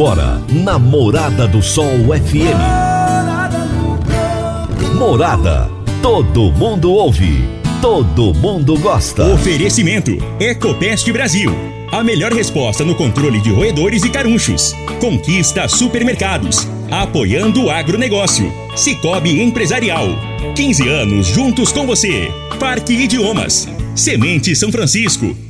Agora, na Morada do Sol FM. Morada. Todo mundo ouve. Todo mundo gosta. Oferecimento: Ecopest Brasil. A melhor resposta no controle de roedores e carunchos. Conquista supermercados. Apoiando o agronegócio. Cicobi Empresarial. 15 anos juntos com você. Parque Idiomas. Semente São Francisco.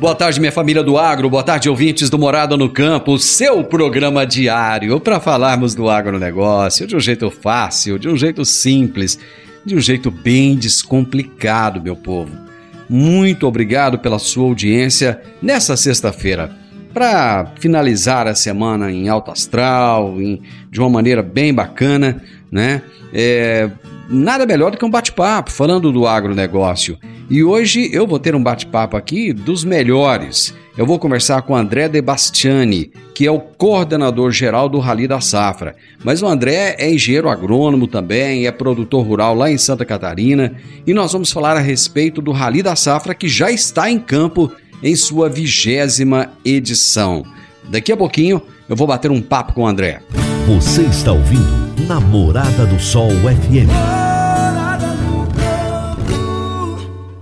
Boa tarde, minha família do agro. Boa tarde, ouvintes do Morada no Campo, seu programa diário para falarmos do agronegócio de um jeito fácil, de um jeito simples, de um jeito bem descomplicado, meu povo. Muito obrigado pela sua audiência nessa sexta-feira. Para finalizar a semana em alto astral, em, de uma maneira bem bacana, né? É, nada melhor do que um bate-papo falando do agronegócio. E hoje eu vou ter um bate-papo aqui dos melhores. Eu vou conversar com André De Bastiani, que é o coordenador geral do Rally da Safra. Mas o André é engenheiro agrônomo também, é produtor rural lá em Santa Catarina, e nós vamos falar a respeito do Rally da Safra que já está em campo em sua vigésima edição. Daqui a pouquinho eu vou bater um papo com o André. Você está ouvindo Namorada do Sol FM.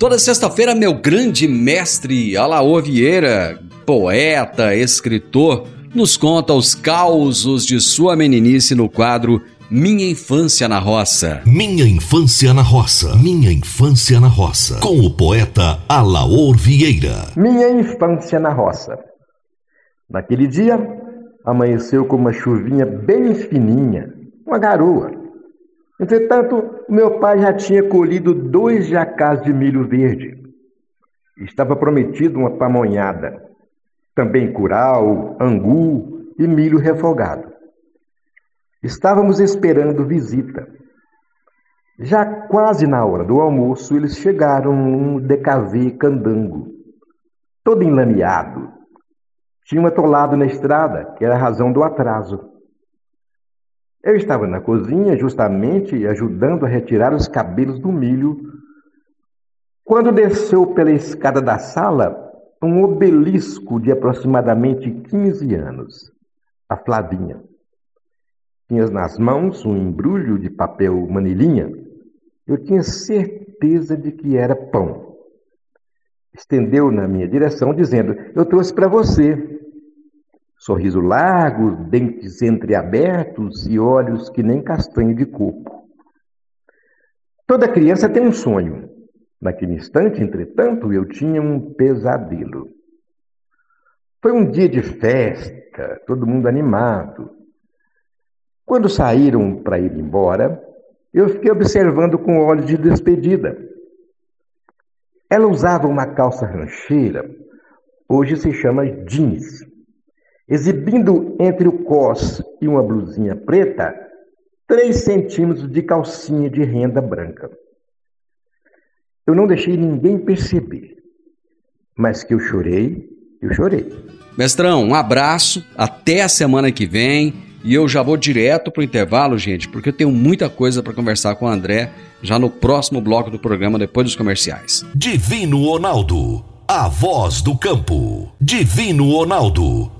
Toda sexta-feira, meu grande mestre Alaor Vieira, poeta, escritor, nos conta os causos de sua meninice no quadro Minha Infância na Roça. Minha Infância na Roça. Minha Infância na Roça. Com o poeta Alaor Vieira. Minha Infância na Roça. Naquele dia, amanheceu com uma chuvinha bem fininha, uma garoa. Entretanto, meu pai já tinha colhido dois jacás de milho verde. Estava prometido uma pamonhada, também curau, angu e milho refogado. Estávamos esperando visita. Já quase na hora do almoço, eles chegaram num DKV candango, todo enlameado. Tinha um atolado na estrada, que era a razão do atraso. Eu estava na cozinha, justamente ajudando a retirar os cabelos do milho, quando desceu pela escada da sala um obelisco de aproximadamente 15 anos, a Flavinha. Tinha nas mãos um embrulho de papel manilhinha. Eu tinha certeza de que era pão. Estendeu na minha direção, dizendo: Eu trouxe para você. Sorriso largo, dentes entreabertos e olhos que nem castanho de coco. Toda criança tem um sonho. Naquele instante, entretanto, eu tinha um pesadelo. Foi um dia de festa, todo mundo animado. Quando saíram para ir embora, eu fiquei observando com olhos de despedida. Ela usava uma calça rancheira, hoje se chama jeans exibindo entre o cos e uma blusinha preta três centímetros de calcinha de renda branca. Eu não deixei ninguém perceber, mas que eu chorei, eu chorei. Mestrão, um abraço, até a semana que vem. E eu já vou direto pro intervalo, gente, porque eu tenho muita coisa para conversar com o André já no próximo bloco do programa, depois dos comerciais. Divino Ronaldo, a voz do campo. Divino Ronaldo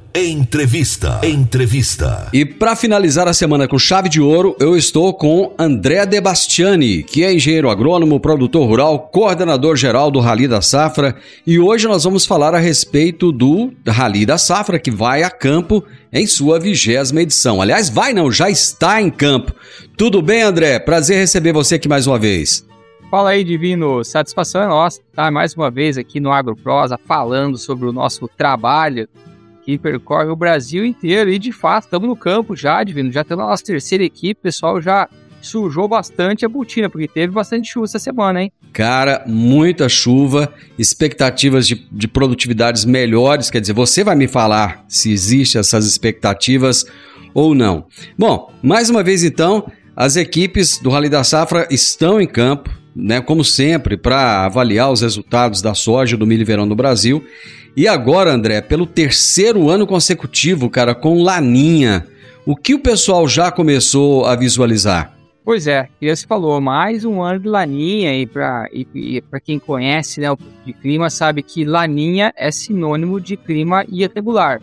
Entrevista. Entrevista. E para finalizar a semana com chave de ouro, eu estou com André Debastiani, que é engenheiro agrônomo, produtor rural, coordenador geral do Rally da Safra, e hoje nós vamos falar a respeito do Rally da Safra que vai a campo em sua vigésima edição. Aliás, vai não, já está em campo. Tudo bem, André? Prazer receber você aqui mais uma vez. Fala aí, Divino. Satisfação é nossa estar tá mais uma vez aqui no AgroProsa falando sobre o nosso trabalho que percorre o Brasil inteiro. E de fato, estamos no campo já, Divino. Já estamos na nossa terceira equipe. O pessoal já sujou bastante a botina, porque teve bastante chuva essa semana, hein? Cara, muita chuva, expectativas de, de produtividades melhores. Quer dizer, você vai me falar se existem essas expectativas ou não. Bom, mais uma vez então, as equipes do Rally da Safra estão em campo, né, como sempre, para avaliar os resultados da soja do milho verão do Brasil. E agora, André, pelo terceiro ano consecutivo, cara, com Laninha, o que o pessoal já começou a visualizar? Pois é, que você falou, mais um ano de Laninha e para e, e quem conhece né, o de clima sabe que Laninha é sinônimo de clima irregular.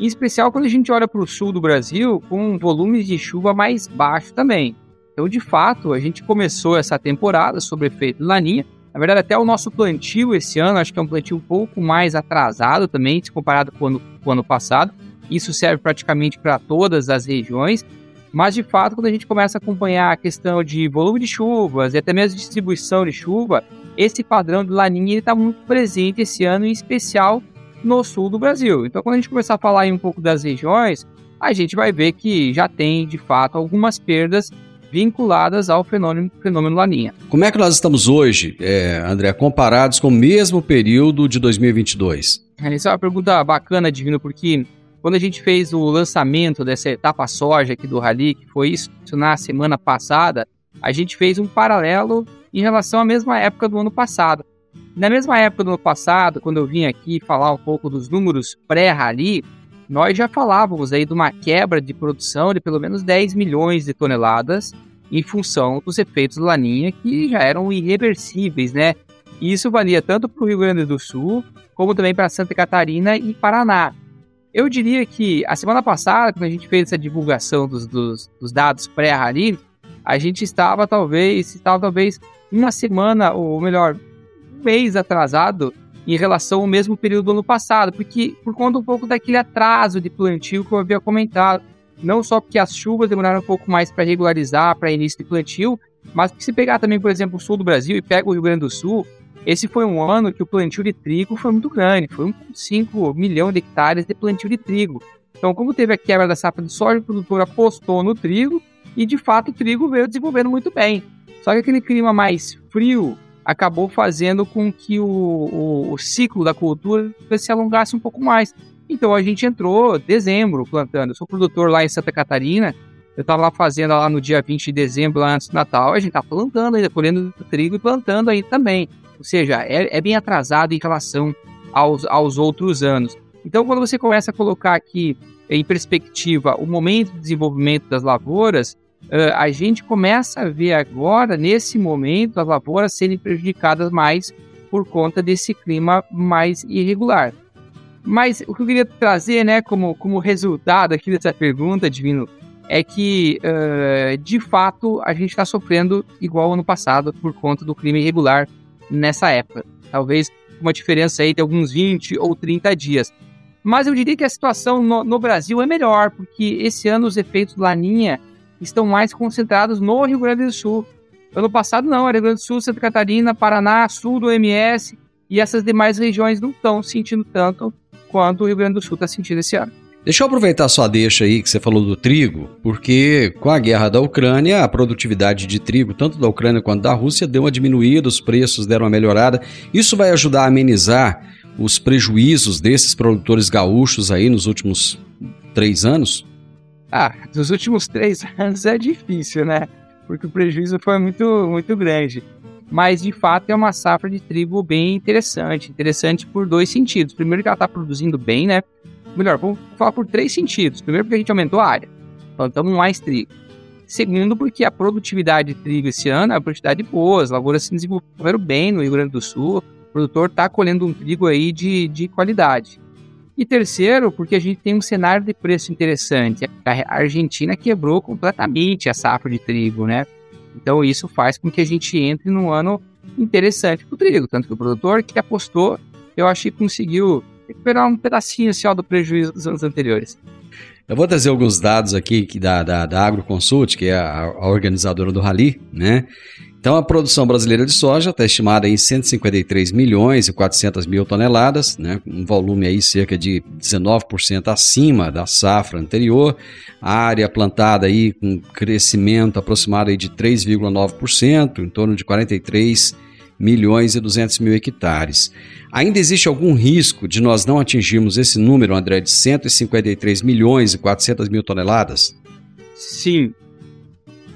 Em especial quando a gente olha para o sul do Brasil com volumes de chuva mais baixos também. Então, de fato, a gente começou essa temporada sobre efeito Laninha na verdade, até o nosso plantio esse ano, acho que é um plantio um pouco mais atrasado também, se comparado com o ano, com o ano passado. Isso serve praticamente para todas as regiões. Mas, de fato, quando a gente começa a acompanhar a questão de volume de chuvas e até mesmo distribuição de chuva, esse padrão de laninha está muito presente esse ano, em especial no sul do Brasil. Então, quando a gente começar a falar um pouco das regiões, a gente vai ver que já tem, de fato, algumas perdas vinculadas ao fenômeno, fenômeno Laninha. Como é que nós estamos hoje, é, André, comparados com o mesmo período de 2022? Essa é uma pergunta bacana, Divino, porque quando a gente fez o lançamento dessa etapa soja aqui do Rally, que foi isso na semana passada, a gente fez um paralelo em relação à mesma época do ano passado. Na mesma época do ano passado, quando eu vim aqui falar um pouco dos números pré-Rally, nós já falávamos aí de uma quebra de produção de pelo menos 10 milhões de toneladas em função dos efeitos do Laninha que já eram irreversíveis, né? E isso valia tanto para o Rio Grande do Sul como também para Santa Catarina e Paraná. Eu diria que a semana passada, quando a gente fez essa divulgação dos, dos, dos dados pré-Rally, a gente estava talvez, estava talvez uma semana, ou melhor, um mês atrasado em relação ao mesmo período do ano passado, porque por conta um pouco daquele atraso de plantio que eu havia comentado, não só porque as chuvas demoraram um pouco mais para regularizar para início de plantio, mas se pegar também, por exemplo, o sul do Brasil e pega o Rio Grande do Sul, esse foi um ano que o plantio de trigo foi muito grande, foi 1,5 milhão de hectares de plantio de trigo. Então, como teve a quebra da safra de soja, o produtor apostou no trigo e, de fato, o trigo veio desenvolvendo muito bem. Só que aquele clima mais frio, acabou fazendo com que o, o, o ciclo da cultura se alongasse um pouco mais. Então a gente entrou dezembro plantando. Eu sou produtor lá em Santa Catarina. Eu estava lá fazendo lá no dia 20 de dezembro, lá antes do Natal. A gente tá plantando ainda, colhendo trigo e plantando aí também. Ou seja, é, é bem atrasado em relação aos, aos outros anos. Então, quando você começa a colocar aqui em perspectiva o momento de desenvolvimento das lavouras, a gente começa a ver agora, nesse momento, as lavouras serem prejudicadas mais por conta desse clima mais irregular. Mas o que eu queria trazer, né, como, como resultado aqui dessa pergunta, Divino, é que, uh, de fato, a gente está sofrendo igual ano passado por conta do clima irregular nessa época. Talvez uma diferença aí de alguns 20 ou 30 dias. Mas eu diria que a situação no, no Brasil é melhor, porque esse ano os efeitos do Laninha estão mais concentrados no Rio Grande do Sul. Ano passado não, Rio Grande do Sul, Santa Catarina, Paraná, sul do MS e essas demais regiões não estão sentindo tanto quanto o Rio Grande do Sul está sentindo esse ano. Deixa eu aproveitar sua deixa aí que você falou do trigo, porque com a guerra da Ucrânia, a produtividade de trigo, tanto da Ucrânia quanto da Rússia, deu uma diminuída, os preços deram uma melhorada. Isso vai ajudar a amenizar os prejuízos desses produtores gaúchos aí nos últimos três anos? Ah, nos últimos três anos é difícil, né? Porque o prejuízo foi muito, muito grande. Mas de fato é uma safra de trigo bem interessante. Interessante por dois sentidos. Primeiro, que ela está produzindo bem, né? Melhor, vou falar por três sentidos. Primeiro, porque a gente aumentou a área, plantamos mais trigo. Segundo, porque a produtividade de trigo esse ano é uma produtividade boa, as lavouras se desenvolveram bem no Rio Grande do Sul, o produtor está colhendo um trigo aí de, de qualidade. E terceiro, porque a gente tem um cenário de preço interessante. A Argentina quebrou completamente a safra de trigo, né? Então isso faz com que a gente entre num ano interessante para o trigo. Tanto que o produtor que apostou, eu acho que conseguiu recuperar um pedacinho assim, ó, do prejuízo dos anos anteriores. Eu vou trazer alguns dados aqui que da, da, da AgroConsult, que é a, a organizadora do Rally, né? Então, a produção brasileira de soja está estimada em 153 milhões e 400 mil toneladas, né, um volume aí cerca de 19% acima da safra anterior. A área plantada aí com crescimento aproximado aí de 3,9%, em torno de 43 milhões e 200 mil hectares. Ainda existe algum risco de nós não atingirmos esse número, André, de 153 milhões e 400 mil toneladas? Sim,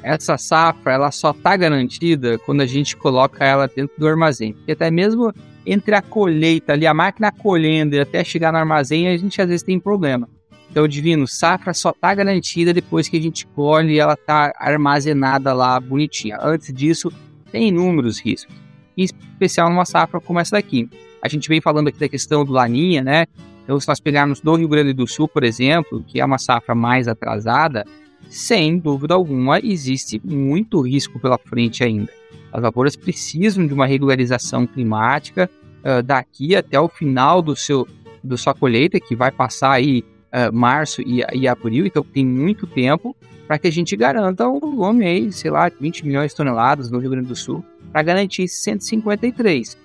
essa safra ela só está garantida quando a gente coloca ela dentro do armazém. Porque até mesmo entre a colheita ali, a máquina colhendo e até chegar no armazém, a gente às vezes tem problema. Então, Divino, safra só está garantida depois que a gente colhe e ela está armazenada lá bonitinha. Antes disso, tem inúmeros riscos. Em especial numa safra como essa daqui. A gente vem falando aqui da questão do laninha, né? Então, se nós pegarmos do Rio Grande do Sul, por exemplo, que é uma safra mais atrasada, sem dúvida alguma, existe muito risco pela frente ainda. As lavouras precisam de uma regularização climática uh, daqui até o final do seu do sua colheita, que vai passar aí uh, março e, e, abril, então tem muito tempo para que a gente garanta um volume aí, sei lá, 20 milhões de toneladas no Rio Grande do Sul, para garantir 153.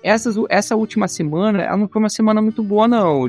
Essas, essa última semana, ela não foi uma semana muito boa não.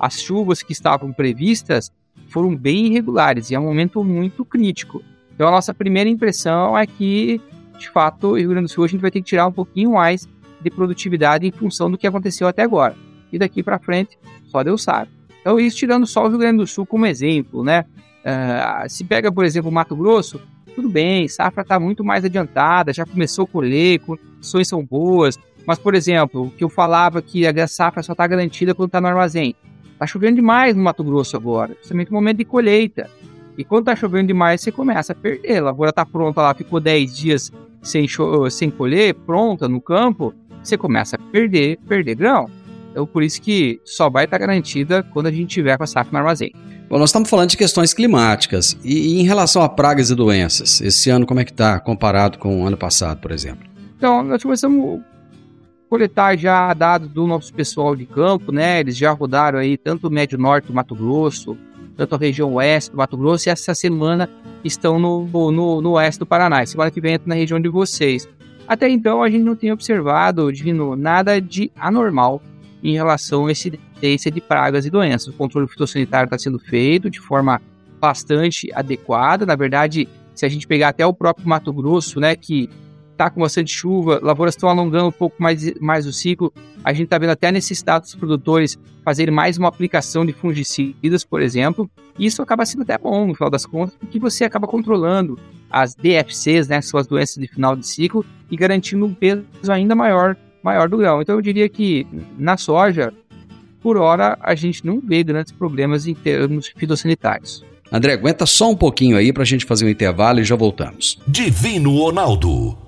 As chuvas que estavam previstas foram bem irregulares e é um momento muito crítico. Então a nossa primeira impressão é que, de fato, o Rio Grande do Sul a gente vai ter que tirar um pouquinho mais de produtividade em função do que aconteceu até agora. E daqui para frente, só Deus sabe. Então isso tirando só o Rio Grande do Sul como exemplo, né? Uh, se pega, por exemplo, o Mato Grosso, tudo bem, safra está muito mais adiantada, já começou a colher, condições são boas, mas, por exemplo, o que eu falava que a safra só está garantida quando está no armazém. Tá chovendo demais no Mato Grosso agora, principalmente no momento de colheita. E quando tá chovendo demais, você começa a perder. A lavoura tá pronta lá, ficou 10 dias sem, sem colher, pronta no campo, você começa a perder, perder grão. Então, por isso que só vai estar tá garantida quando a gente tiver com a safra no armazém. Bom, nós estamos falando de questões climáticas. E, e em relação a pragas e doenças, esse ano como é que está comparado com o ano passado, por exemplo? Então, nós começamos coletar já dados do nosso pessoal de campo, né? Eles já rodaram aí tanto o Médio Norte do Mato Grosso, tanto a região oeste do Mato Grosso, e essa semana estão no, no, no oeste do Paraná. Semana que vem entra na região de vocês. Até então, a gente não tem observado, Divino, nada de anormal em relação a esse incidência de pragas e doenças. O controle fitossanitário está sendo feito de forma bastante adequada. Na verdade, se a gente pegar até o próprio Mato Grosso, né, que está com bastante chuva, lavouras estão alongando um pouco mais, mais o ciclo. A gente está vendo até a necessidade dos produtores fazerem mais uma aplicação de fungicidas, por exemplo. E isso acaba sendo até bom, no final das contas, porque você acaba controlando as DFCs, né, suas doenças de final de ciclo, e garantindo um peso ainda maior, maior do grão. Então eu diria que na soja, por hora, a gente não vê grandes problemas em termos fitossanitários. André, aguenta só um pouquinho aí para a gente fazer um intervalo e já voltamos. Divino Ronaldo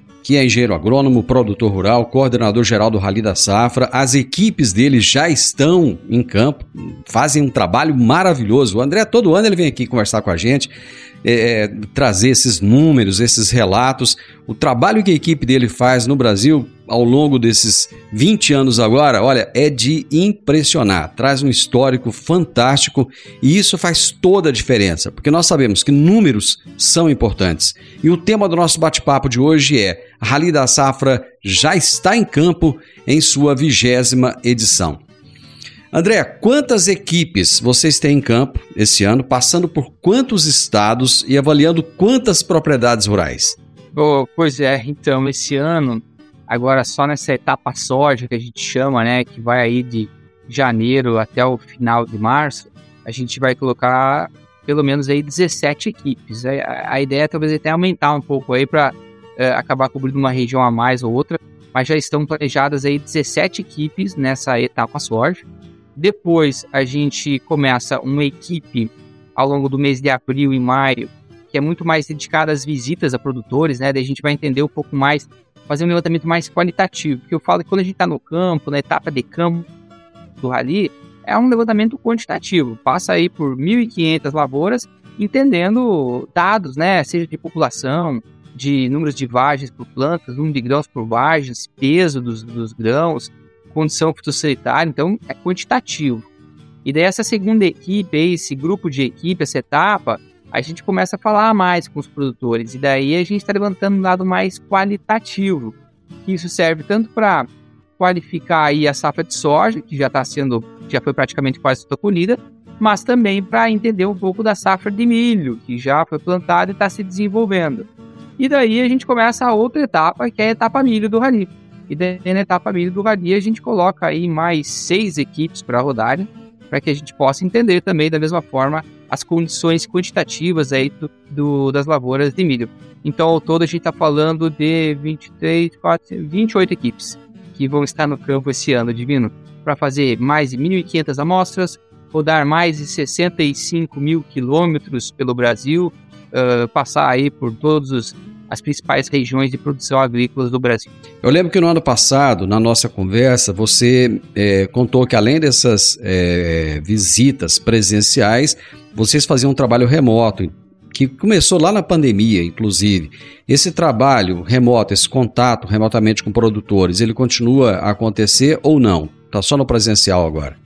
que é engenheiro agrônomo, produtor rural, coordenador geral do Rally da Safra. As equipes dele já estão em campo, fazem um trabalho maravilhoso. O André, todo ano ele vem aqui conversar com a gente, é, é trazer esses números, esses relatos. O trabalho que a equipe dele faz no Brasil ao longo desses 20 anos agora, olha, é de impressionar. Traz um histórico fantástico e isso faz toda a diferença, porque nós sabemos que números são importantes. E o tema do nosso bate-papo de hoje é Rally da Safra já está em campo em sua vigésima edição. André, quantas equipes vocês têm em campo esse ano, passando por quantos estados e avaliando quantas propriedades rurais? Oh, pois é, então, esse ano Agora, só nessa etapa soja que a gente chama, né, que vai aí de janeiro até o final de março, a gente vai colocar pelo menos aí 17 equipes. A, a ideia é talvez até aumentar um pouco aí para é, acabar cobrindo uma região a mais ou outra, mas já estão planejadas aí 17 equipes nessa etapa soja. Depois a gente começa uma equipe ao longo do mês de abril e maio, que é muito mais dedicada às visitas a produtores, né? Daí a gente vai entender um pouco mais fazer um levantamento mais qualitativo. Porque eu falo que quando a gente está no campo, na etapa de campo do rally, é um levantamento quantitativo. Passa aí por 1.500 lavouras, entendendo dados, né? Seja de população, de números de vagens por plantas, número de grãos por vagens, peso dos, dos grãos, condição fitossanitária. Então, é quantitativo. E daí essa segunda equipe, esse grupo de equipe, essa etapa, a gente começa a falar mais com os produtores. E daí a gente está levantando um lado mais qualitativo. Isso serve tanto para qualificar aí a safra de soja, que já está sendo, já foi praticamente quase toda colhida, mas também para entender um pouco da safra de milho, que já foi plantada e está se desenvolvendo. E daí a gente começa a outra etapa, que é a etapa milho do Rally. E daí na etapa milho do Rally a gente coloca aí mais seis equipes para rodarem, para que a gente possa entender também da mesma forma as condições quantitativas aí do, do, das lavouras de milho. Então, ao todo, a gente está falando de 23, 4, 28 equipes que vão estar no campo esse ano, Divino, para fazer mais de 1.500 amostras, rodar mais de 65 mil quilômetros pelo Brasil, uh, passar aí por todos os as principais regiões de produção agrícola do Brasil. Eu lembro que no ano passado, na nossa conversa, você é, contou que além dessas é, visitas presenciais, vocês faziam um trabalho remoto, que começou lá na pandemia, inclusive. Esse trabalho remoto, esse contato remotamente com produtores, ele continua a acontecer ou não? Está só no presencial agora?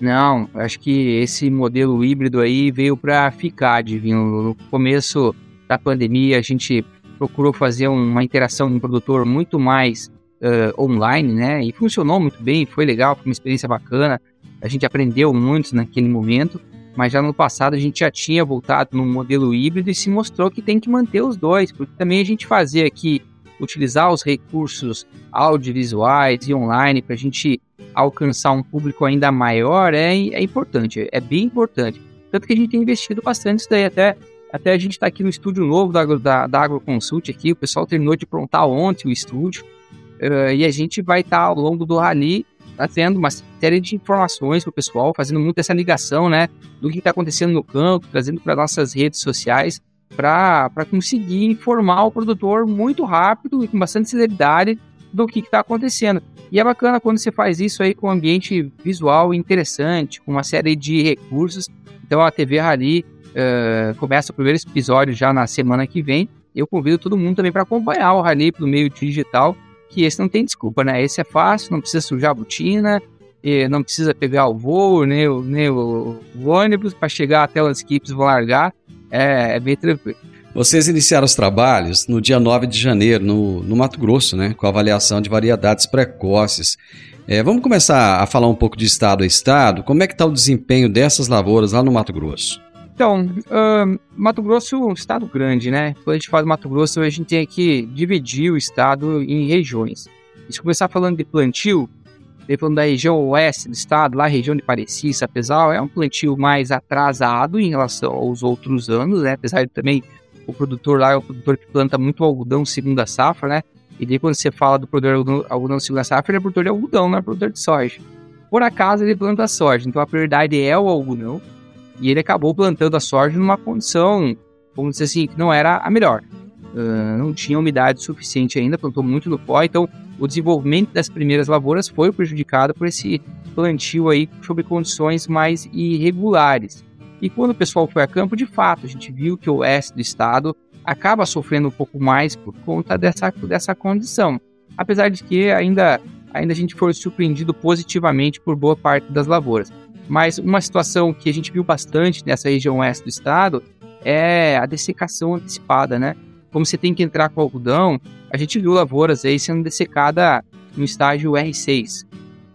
Não, acho que esse modelo híbrido aí veio para ficar, Divino. No começo da pandemia, a gente procurou fazer uma interação com o produtor muito mais uh, online, né? E funcionou muito bem, foi legal, foi uma experiência bacana. A gente aprendeu muito naquele momento, mas já no passado a gente já tinha voltado no modelo híbrido e se mostrou que tem que manter os dois, porque também a gente fazer aqui, utilizar os recursos audiovisuais e online para a gente alcançar um público ainda maior é, é importante, é bem importante. Tanto que a gente tem investido bastante isso daí, até até a gente está aqui no estúdio novo da, da, da AgroConsult aqui, o pessoal terminou de prontar ontem o estúdio, uh, e a gente vai estar tá, ao longo do rally trazendo uma série de informações para o pessoal, fazendo muito essa ligação, né, do que está acontecendo no campo, trazendo para nossas redes sociais, para conseguir informar o produtor muito rápido e com bastante celeridade do que está acontecendo. E é bacana quando você faz isso aí com um ambiente visual interessante, com uma série de recursos. Então a TV Rally uh, começa o primeiro episódio já na semana que vem. Eu convido todo mundo também para acompanhar o Rally pelo meio digital, que esse não tem desculpa, né? Esse é fácil, não precisa sujar a botina, não precisa pegar o voo, nem o, nem o, o ônibus para chegar até as equipes vão largar. É, é, bem tranquilo. Vocês iniciaram os trabalhos no dia 9 de janeiro, no, no Mato Grosso, né? Com avaliação de variedades precoces. É, vamos começar a falar um pouco de estado a estado. Como é que está o desempenho dessas lavouras lá no Mato Grosso? Então, uh, Mato Grosso é um estado grande, né? Quando a gente fala Mato Grosso, a gente tem que dividir o estado em regiões. Se começar falando de plantio, falando da região oeste do estado, lá região de Parecis, apesar é um plantio mais atrasado em relação aos outros anos, né? Apesar de também o produtor lá é o produtor que planta muito algodão segunda safra, né? E daí quando você fala do produtor algodão, algodão segunda safra, ele é produtor de algodão, não é produtor de soja. Por acaso ele planta soja, então a prioridade é o algodão. E ele acabou plantando a soja numa condição, vamos dizer assim, que não era a melhor. Uh, não tinha umidade suficiente ainda, plantou muito no pó, então o desenvolvimento das primeiras lavouras foi prejudicado por esse plantio aí sob condições mais irregulares. E quando o pessoal foi a campo, de fato, a gente viu que o oeste do estado acaba sofrendo um pouco mais por conta dessa, dessa condição. Apesar de que ainda, ainda a gente foi surpreendido positivamente por boa parte das lavouras. Mas uma situação que a gente viu bastante nessa região oeste do estado é a dessecação antecipada, né? Como você tem que entrar com algodão, a gente viu lavouras aí sendo dessecada no estágio R6.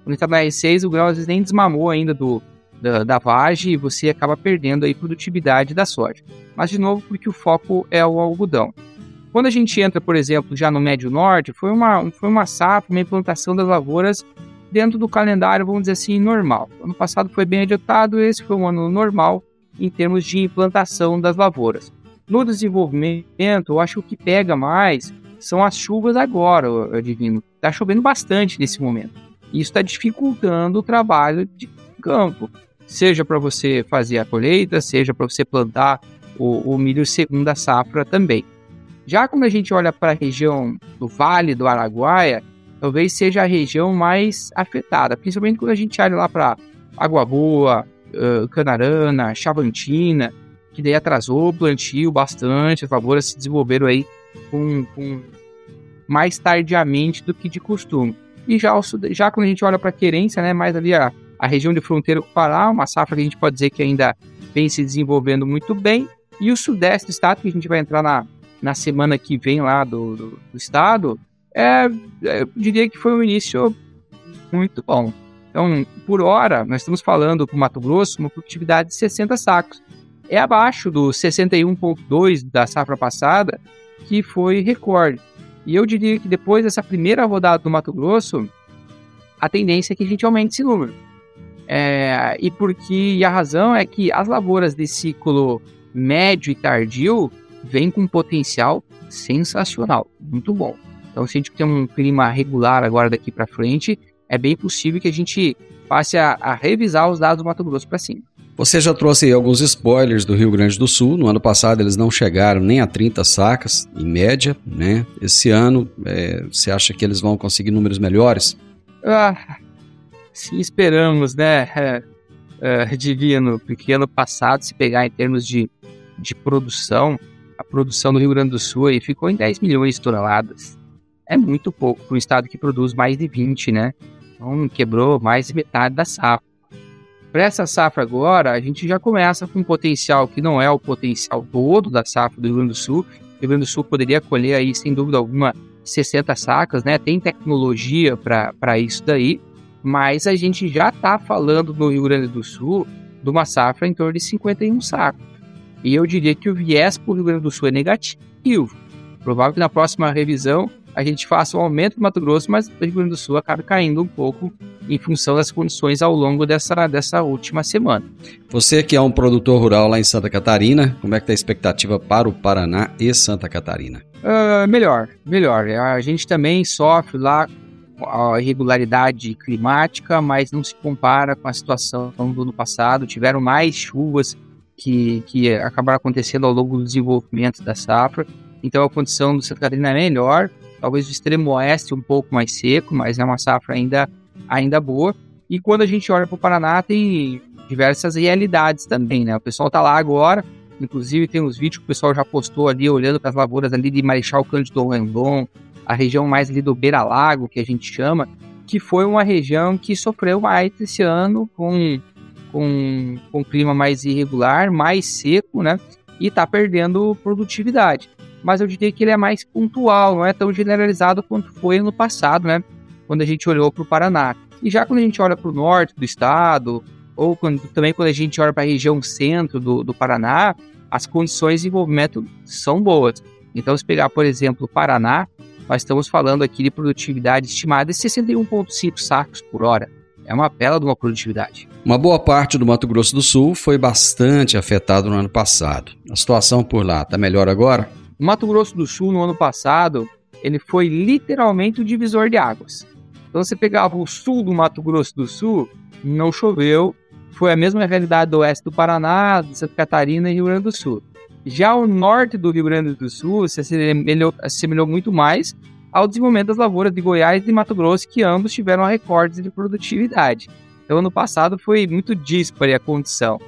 Quando está no R6, o grão às vezes nem desmamou ainda do, da, da vagem e você acaba perdendo aí produtividade da soja. Mas de novo, porque o foco é o algodão. Quando a gente entra, por exemplo, já no Médio Norte, foi uma, foi uma safra, uma implantação das lavouras dentro do calendário, vamos dizer assim, normal. Ano passado foi bem adiantado, esse foi um ano normal em termos de implantação das lavouras. No desenvolvimento, eu acho que o que pega mais são as chuvas agora, Divino. Está chovendo bastante nesse momento. Isso está dificultando o trabalho de campo, seja para você fazer a colheita, seja para você plantar o, o milho segunda safra também. Já quando a gente olha para a região do Vale do Araguaia, talvez seja a região mais afetada, principalmente quando a gente olha lá para Água Boa, Canarana, Chavantina, que daí atrasou o plantio bastante, as lavouras se desenvolveram aí com, com mais tardiamente do que de costume. E já, já quando a gente olha para a querência, né, mais ali a, a região de fronteira com o Pará, uma safra que a gente pode dizer que ainda vem se desenvolvendo muito bem, e o sudeste do estado, que a gente vai entrar na, na semana que vem lá do, do, do estado, é, é, eu diria que foi um início muito bom. Então, por hora, nós estamos falando com Mato Grosso uma produtividade de 60 sacos. É abaixo do 61,2 da safra passada, que foi recorde. E eu diria que depois dessa primeira rodada do Mato Grosso, a tendência é que a gente aumente esse número. É, e porque e a razão é que as lavouras de ciclo médio e tardio vêm com um potencial sensacional, muito bom. Então, se a gente tem um clima regular agora daqui para frente, é bem possível que a gente passe a, a revisar os dados do Mato Grosso para cima. Você já trouxe aí alguns spoilers do Rio Grande do Sul. No ano passado eles não chegaram nem a 30 sacas, em média, né? Esse ano, é, você acha que eles vão conseguir números melhores? Ah, sim, esperamos, né? É, é, divino, porque ano passado, se pegar em termos de, de produção, a produção do Rio Grande do Sul aí ficou em 10 milhões de toneladas. É muito pouco para um estado que produz mais de 20, né? Então quebrou mais de metade da safra. Para essa safra agora, a gente já começa com um potencial que não é o potencial todo da safra do Rio Grande do Sul. O Rio Grande do Sul poderia colher aí, sem dúvida alguma, 60 sacas, né? Tem tecnologia para isso daí, mas a gente já está falando no Rio Grande do Sul de uma safra em torno de 51 sacos. E eu diria que o viés para o Rio Grande do Sul é negativo. Provável que na próxima revisão a gente faça um aumento do Mato Grosso, mas o Rio Grande do Sul acaba caindo um pouco em função das condições ao longo dessa, dessa última semana. Você que é um produtor rural lá em Santa Catarina, como é que está a expectativa para o Paraná e Santa Catarina? Uh, melhor, melhor. A gente também sofre lá a irregularidade climática, mas não se compara com a situação do ano passado. Tiveram mais chuvas que, que acabaram acontecendo ao longo do desenvolvimento da safra. Então a condição do Santa Catarina é melhor talvez o extremo oeste um pouco mais seco, mas é uma safra ainda, ainda boa. E quando a gente olha para o Paraná, tem diversas realidades também, né? O pessoal tá lá agora, inclusive tem uns vídeos que o pessoal já postou ali, olhando para as lavouras ali de Marechal Cândido Rondon, a região mais ali do Beira Lago, que a gente chama, que foi uma região que sofreu mais esse ano com, com, com clima mais irregular, mais seco, né? E está perdendo produtividade mas eu diria que ele é mais pontual, não é tão generalizado quanto foi no passado, né? Quando a gente olhou para o Paraná. E já quando a gente olha para o norte do estado, ou quando, também quando a gente olha para a região centro do, do Paraná, as condições de desenvolvimento são boas. Então, se pegar, por exemplo, o Paraná, nós estamos falando aqui de produtividade estimada de 61,5 sacos por hora. É uma bela de uma produtividade. Uma boa parte do Mato Grosso do Sul foi bastante afetado no ano passado. A situação por lá está melhor agora? O Mato Grosso do Sul, no ano passado, ele foi literalmente o divisor de águas. Então você pegava o sul do Mato Grosso do Sul, não choveu, foi a mesma realidade do oeste do Paraná, de Santa Catarina e Rio Grande do Sul. Já o norte do Rio Grande do Sul se assemelhou, assemelhou muito mais ao desenvolvimento das lavouras de Goiás e de Mato Grosso, que ambos tiveram recordes de produtividade. Então, ano passado foi muito dispare a condição.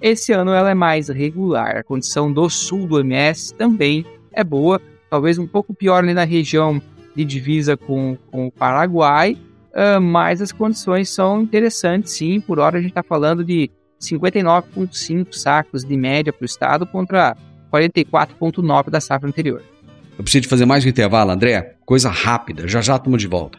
Esse ano ela é mais regular. A condição do sul do MS também é boa, talvez um pouco pior ali na região de divisa com, com o Paraguai, uh, mas as condições são interessantes sim. Por hora a gente está falando de 59,5 sacos de média para o estado contra 44,9 da safra anterior. Eu preciso de fazer mais um intervalo, André. Coisa rápida, já já estamos de volta.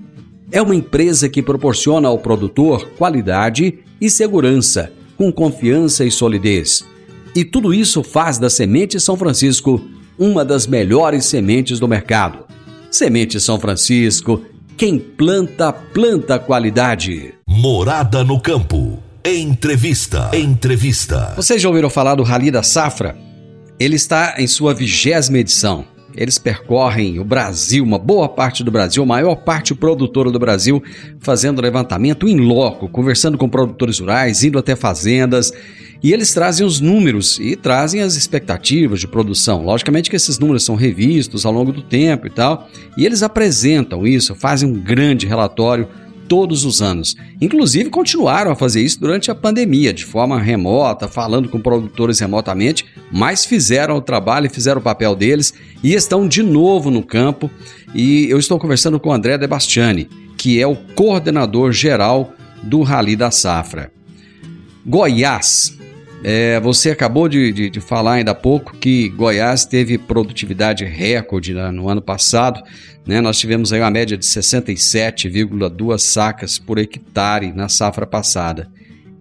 É uma empresa que proporciona ao produtor qualidade e segurança, com confiança e solidez. E tudo isso faz da Semente São Francisco uma das melhores sementes do mercado. Semente São Francisco quem planta, planta qualidade. Morada no campo. Entrevista. Entrevista. Vocês já ouviram falar do Rally da Safra? Ele está em sua vigésima edição. Eles percorrem o Brasil, uma boa parte do Brasil, a maior parte produtora do Brasil, fazendo levantamento em loco, conversando com produtores rurais, indo até fazendas e eles trazem os números e trazem as expectativas de produção. Logicamente que esses números são revistos ao longo do tempo e tal, e eles apresentam isso, fazem um grande relatório todos os anos. Inclusive continuaram a fazer isso durante a pandemia, de forma remota, falando com produtores remotamente, mas fizeram o trabalho e fizeram o papel deles e estão de novo no campo. E eu estou conversando com o André Debastiani, que é o coordenador geral do Rally da Safra. Goiás é, você acabou de, de, de, falar ainda há pouco que Goiás teve produtividade recorde né, no ano passado. Né? Nós tivemos aí uma média de 67,2 sacas por hectare na safra passada.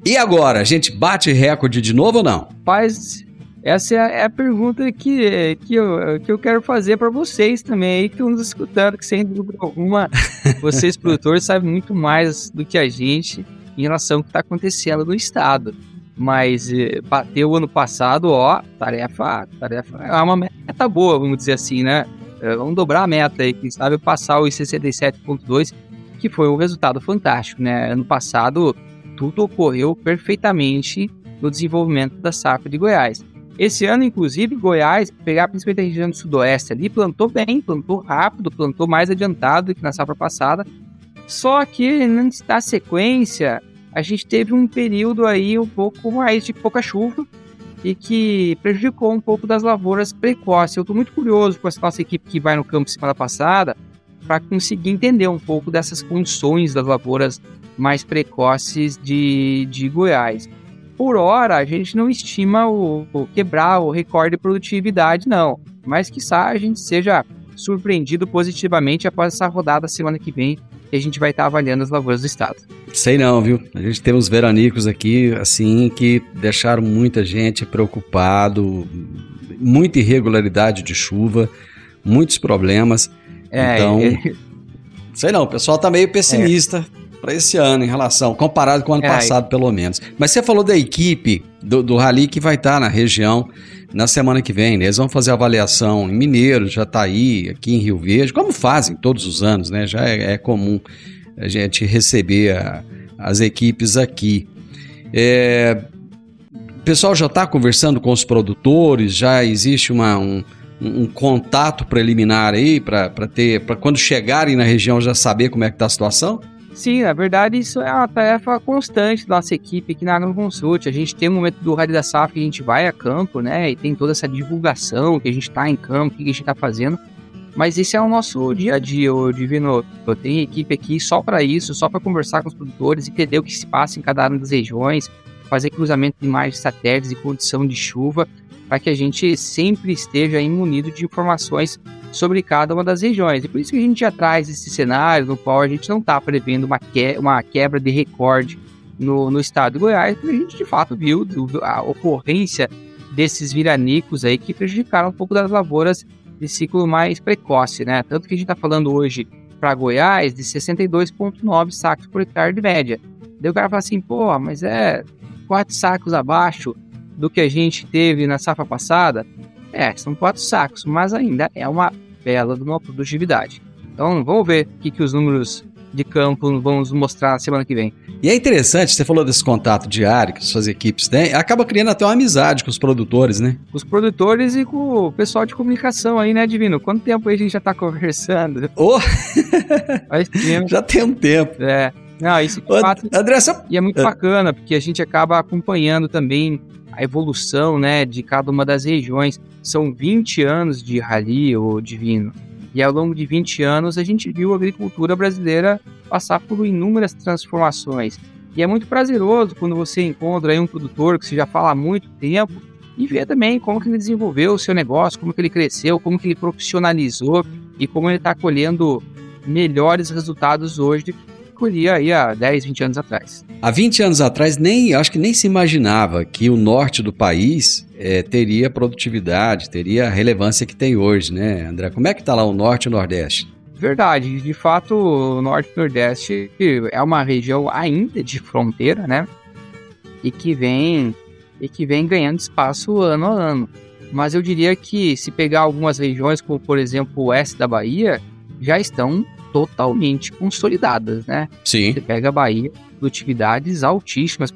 E agora, a gente bate recorde de novo ou não? Paz, essa é a, é a pergunta que, que, eu, que eu quero fazer para vocês também aí que estão nos escutando, que sem dúvida alguma, vocês produtores sabem muito mais do que a gente em relação ao que está acontecendo no estado mas eh, bateu ano passado, ó, tarefa, tarefa é uma meta boa, vamos dizer assim, né? Eh, vamos dobrar a meta aí, quem sabe passar os 67.2, que foi um resultado fantástico, né? Ano passado tudo ocorreu perfeitamente no desenvolvimento da safra de Goiás. Esse ano, inclusive, Goiás, pegar principalmente a região do sudoeste ali, plantou bem, plantou rápido, plantou mais adiantado do que na safra passada. Só que na sequência, a gente teve um período aí um pouco mais de pouca chuva e que prejudicou um pouco das lavouras precoces. Eu estou muito curioso com essa nossa equipe que vai no campo semana passada para conseguir entender um pouco dessas condições das lavouras mais precoces de, de Goiás. Por hora, a gente não estima o, o quebrar o recorde de produtividade, não. Mas, quiçá, a gente seja surpreendido positivamente após essa rodada semana que vem e a gente vai estar tá avaliando as lavouras do estado. Sei não, viu? A gente tem uns veranicos aqui, assim, que deixaram muita gente preocupado, muita irregularidade de chuva, muitos problemas. É, então, é... sei não, o pessoal tá meio pessimista é. Para esse ano em relação, comparado com o ano é, passado, pelo menos. Mas você falou da equipe do, do Rally que vai estar tá na região na semana que vem. Né? Eles vão fazer avaliação em Mineiro, Jataí, aqui em Rio Verde, como fazem todos os anos, né? Já é, é comum a gente receber a, as equipes aqui. É, o pessoal já está conversando com os produtores, já existe uma, um, um contato preliminar aí para ter, para quando chegarem na região já saber como é que está a situação? Sim, na verdade isso é uma tarefa constante da nossa equipe aqui na AgroConsult. A gente tem um momento do Rádio da Safra que a gente vai a campo, né? E tem toda essa divulgação que a gente está em campo, o que a gente está fazendo. Mas esse é o nosso dia a dia, o Divino. Eu tenho equipe aqui só para isso, só para conversar com os produtores, entender o que se passa em cada uma das regiões, fazer cruzamento de imagens satélites e condição de chuva, para que a gente sempre esteja imunido de informações sobre cada uma das regiões. E por isso que a gente já traz esse cenário no qual a gente não está prevendo uma, que, uma quebra de recorde no, no estado de Goiás, porque a gente de fato viu a ocorrência desses viranicos aí que prejudicaram um pouco das lavouras de ciclo mais precoce, né? Tanto que a gente está falando hoje para Goiás de 62,9 sacos por hectare de média. Daí o cara fala assim, pô, mas é quatro sacos abaixo do que a gente teve na safra passada, é, são quatro sacos, mas ainda é uma bela de uma produtividade. Então vamos ver o que, que os números de campo vão nos mostrar na semana que vem. E é interessante, você falou desse contato diário que suas equipes têm, acaba criando até uma amizade com os produtores, né? Com os produtores e com o pessoal de comunicação aí, né, Divino? Quanto tempo a gente já tá conversando? Oh! já tem um tempo. É. Não, isso de fato. André, só... E é muito bacana, porque a gente acaba acompanhando também a evolução né, de cada uma das regiões. São 20 anos de rally, o Divino. E ao longo de 20 anos a gente viu a agricultura brasileira passar por inúmeras transformações. E é muito prazeroso quando você encontra aí um produtor que você já fala há muito tempo e vê também como que ele desenvolveu o seu negócio, como que ele cresceu, como que ele profissionalizou e como ele está colhendo melhores resultados hoje colhia aí há 10, 20 anos atrás. Há 20 anos atrás, nem acho que nem se imaginava que o norte do país é, teria produtividade, teria a relevância que tem hoje, né, André? Como é que está lá o norte e o nordeste? Verdade, de fato, o norte e o nordeste é uma região ainda de fronteira, né? E que vem e que vem ganhando espaço ano a ano. Mas eu diria que se pegar algumas regiões, como por exemplo o oeste da Bahia, já estão totalmente consolidadas, né? Sim. Você pega a Bahia, produtividades altíssimas,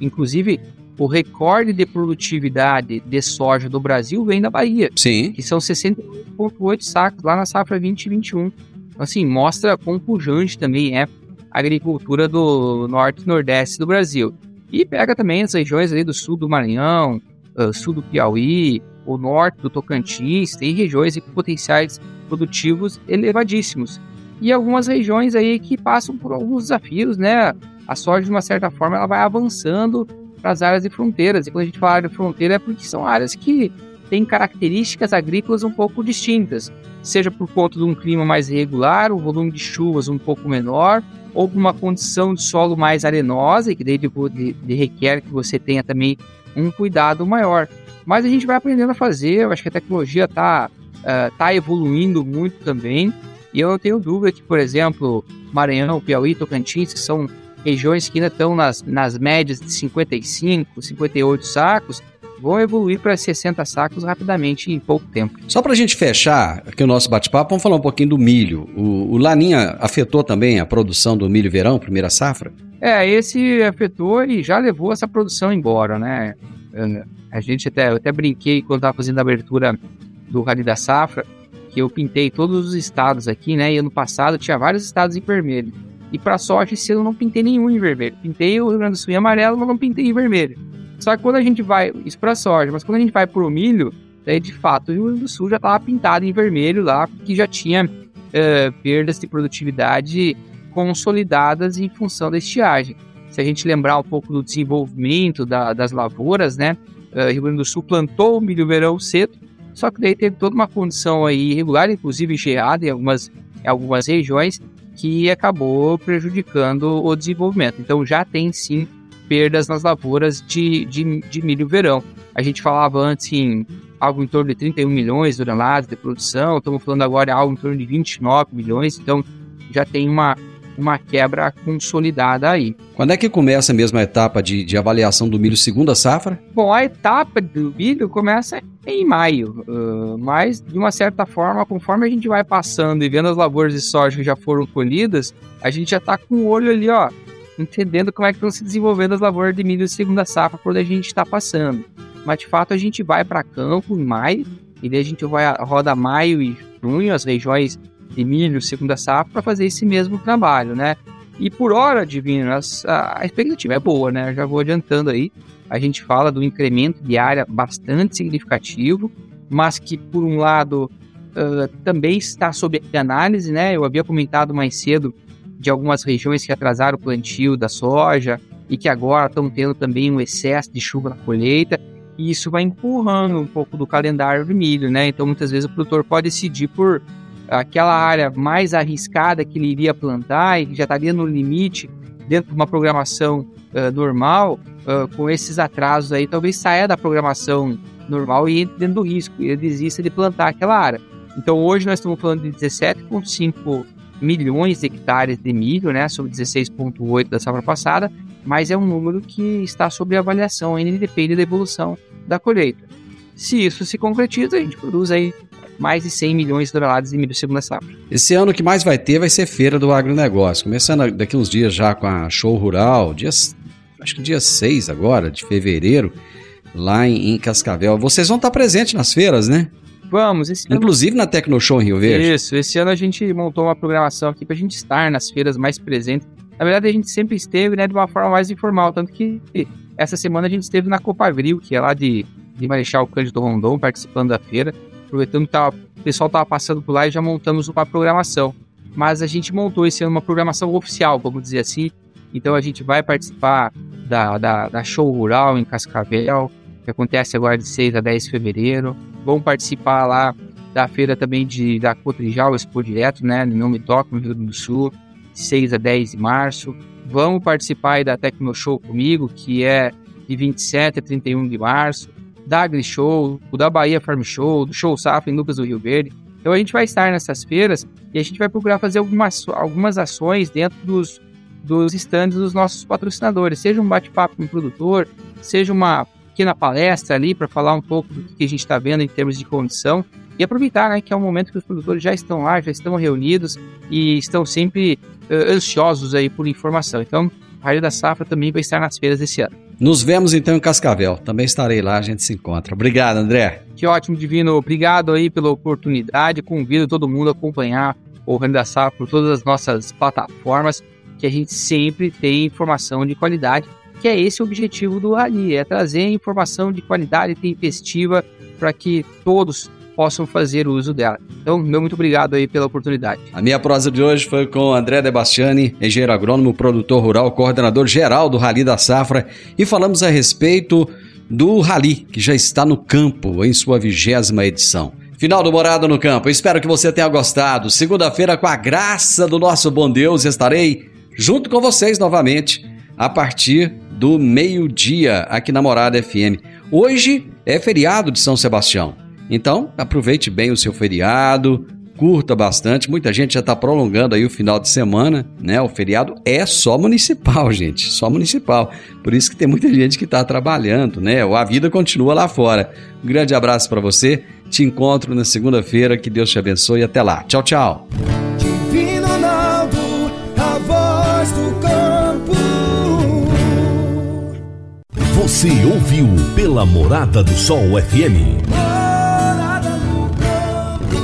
inclusive o recorde de produtividade de soja do Brasil vem da Bahia. Sim. Que são 68,8 sacos lá na safra 2021. Então, assim, mostra quão pujante também é a agricultura do norte e nordeste do Brasil. E pega também as regiões ali do sul do Maranhão, uh, sul do Piauí, o norte do Tocantins, tem regiões com potenciais produtivos elevadíssimos. E algumas regiões aí que passam por alguns desafios, né? A soja, de uma certa forma, ela vai avançando para as áreas de fronteiras. E quando a gente fala de fronteira é porque são áreas que têm características agrícolas um pouco distintas, seja por conta de um clima mais irregular, o volume de chuvas um pouco menor, ou por uma condição de solo mais arenosa, que daí de, de, de requer que você tenha também um cuidado maior. Mas a gente vai aprendendo a fazer, eu acho que a tecnologia está uh, tá evoluindo muito também. E eu não tenho dúvida que, por exemplo, Maranhão, Piauí, Tocantins, que são regiões que ainda estão nas, nas médias de 55, 58 sacos, vão evoluir para 60 sacos rapidamente em pouco tempo. Só para a gente fechar aqui o nosso bate-papo, vamos falar um pouquinho do milho. O, o, Laninha afetou também a produção do milho verão, primeira safra? É, esse afetou e já levou essa produção embora, né? A gente até, eu até brinquei quando estava fazendo a abertura do Rally da Safra, que eu pintei todos os estados aqui, né? E ano passado tinha vários estados em vermelho. E para sorte, esse ano eu não pintei nenhum em vermelho. Pintei o Rio Grande do Sul em amarelo, mas não pintei em vermelho. Só que quando a gente vai, isso para sorte, mas quando a gente vai pro milho, daí de fato o Rio Grande do Sul já estava pintado em vermelho lá, porque já tinha uh, perdas de produtividade consolidadas em função da estiagem. Se a gente lembrar um pouco do desenvolvimento da, das lavouras, né? uh, Rio Grande do Sul plantou o milho verão cedo, só que daí teve toda uma condição aí irregular, inclusive geada em algumas, em algumas regiões, que acabou prejudicando o desenvolvimento. Então já tem sim perdas nas lavouras de, de, de milho verão. A gente falava antes em algo em torno de 31 milhões de toneladas de produção, estamos falando agora algo em torno de 29 milhões, então já tem uma, uma quebra consolidada aí. Quando é que começa mesmo a etapa de, de avaliação do milho segunda safra? Bom, a etapa do milho começa em maio, uh, mas de uma certa forma, conforme a gente vai passando e vendo as lavouras de soja que já foram colhidas, a gente já está com o olho ali, ó, entendendo como é que estão se desenvolvendo as lavouras de milho segunda safra por onde a gente está passando. Mas de fato a gente vai para campo em maio, e daí a gente vai roda maio e junho, as regiões de milho, segunda safra, para fazer esse mesmo trabalho, né? E por hora, Divino, a, a expectativa é boa, né? Já vou adiantando aí. A gente fala do incremento de área bastante significativo, mas que, por um lado, uh, também está sob análise, né? Eu havia comentado mais cedo de algumas regiões que atrasaram o plantio da soja e que agora estão tendo também um excesso de chuva na colheita. E isso vai empurrando um pouco do calendário do milho, né? Então, muitas vezes o produtor pode decidir por aquela área mais arriscada que ele iria plantar e que já estaria no limite dentro de uma programação uh, normal, uh, com esses atrasos aí, talvez saia da programação normal e entre dentro do risco, e desista de plantar aquela área. Então hoje nós estamos falando de 17,5 milhões de hectares de milho, né, sobre 16,8 da safra passada, mas é um número que está sob avaliação, ainda depende da evolução da colheita. Se isso se concretiza, a gente produz aí mais de 100 milhões de toneladas de milho segunda safra. Esse ano o que mais vai ter vai ser feira do agronegócio, começando daqui uns dias já com a Show Rural, dias, acho que dia 6 agora, de fevereiro, lá em, em Cascavel. Vocês vão estar presentes nas feiras, né? Vamos. Esse Inclusive ano... na Tecno Show em Rio Verde. Isso, esse ano a gente montou uma programação aqui para a gente estar nas feiras mais presentes. Na verdade, a gente sempre esteve né, de uma forma mais informal, tanto que essa semana a gente esteve na Copa Abril, que é lá de, de Marechal Cândido Rondon, participando da feira aproveitando que tava, o pessoal estava passando por lá e já montamos uma programação. Mas a gente montou esse ano uma programação oficial, vamos dizer assim. Então a gente vai participar da, da, da Show Rural em Cascavel, que acontece agora de 6 a 10 de fevereiro. Vamos participar lá da feira também de, da Cotrijal Expo Direto, né, no Nome Toque, no Rio Grande do Sul, de 6 a 10 de março. Vamos participar da Tecno Show comigo, que é de 27 a 31 de março da Agri Show, o da Bahia Farm Show, do Show Safra em Lucas do Rio Verde. Então a gente vai estar nessas feiras e a gente vai procurar fazer algumas, algumas ações dentro dos, dos estandes dos nossos patrocinadores, seja um bate-papo com o produtor, seja uma pequena palestra ali para falar um pouco do que a gente está vendo em termos de condição e aproveitar né, que é um momento que os produtores já estão lá, já estão reunidos e estão sempre uh, ansiosos aí por informação. Então, a Raio da Safra também vai estar nas feiras desse ano. Nos vemos então em Cascavel. Também estarei lá, a gente se encontra. Obrigado, André. Que ótimo, Divino. Obrigado aí pela oportunidade. Convido todo mundo a acompanhar o Safra por todas as nossas plataformas, que a gente sempre tem informação de qualidade, que é esse o objetivo do Rally, é trazer informação de qualidade tempestiva para que todos possam fazer uso dela. Então, meu muito obrigado aí pela oportunidade. A minha prosa de hoje foi com André Debastiani, engenheiro agrônomo, produtor rural, coordenador geral do Rally da Safra, e falamos a respeito do Rally, que já está no campo em sua vigésima edição. Final do Morada no Campo. Espero que você tenha gostado. Segunda-feira, com a graça do nosso bom Deus, estarei junto com vocês novamente a partir do meio-dia aqui na Morada FM. Hoje é feriado de São Sebastião. Então, aproveite bem o seu feriado, curta bastante. Muita gente já está prolongando aí o final de semana, né? O feriado é só municipal, gente, só municipal. Por isso que tem muita gente que está trabalhando, né? A vida continua lá fora. Um grande abraço para você. Te encontro na segunda-feira. Que Deus te abençoe. Até lá. Tchau, tchau. Divino Ronaldo, a voz do campo. Você ouviu pela Morada do Sol FM.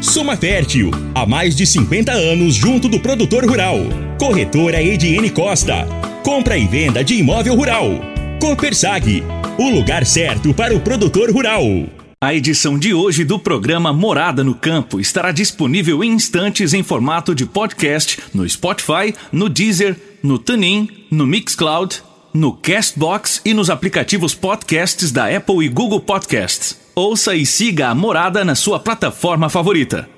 Soma Fértil, há mais de 50 anos junto do produtor rural. Corretora Ediene Costa. Compra e venda de imóvel rural. Copersag, o lugar certo para o produtor rural. A edição de hoje do programa Morada no Campo estará disponível em instantes em formato de podcast no Spotify, no Deezer, no TuneIn, no Mixcloud, no Castbox e nos aplicativos podcasts da Apple e Google Podcasts. Ouça e siga a Morada na sua plataforma favorita.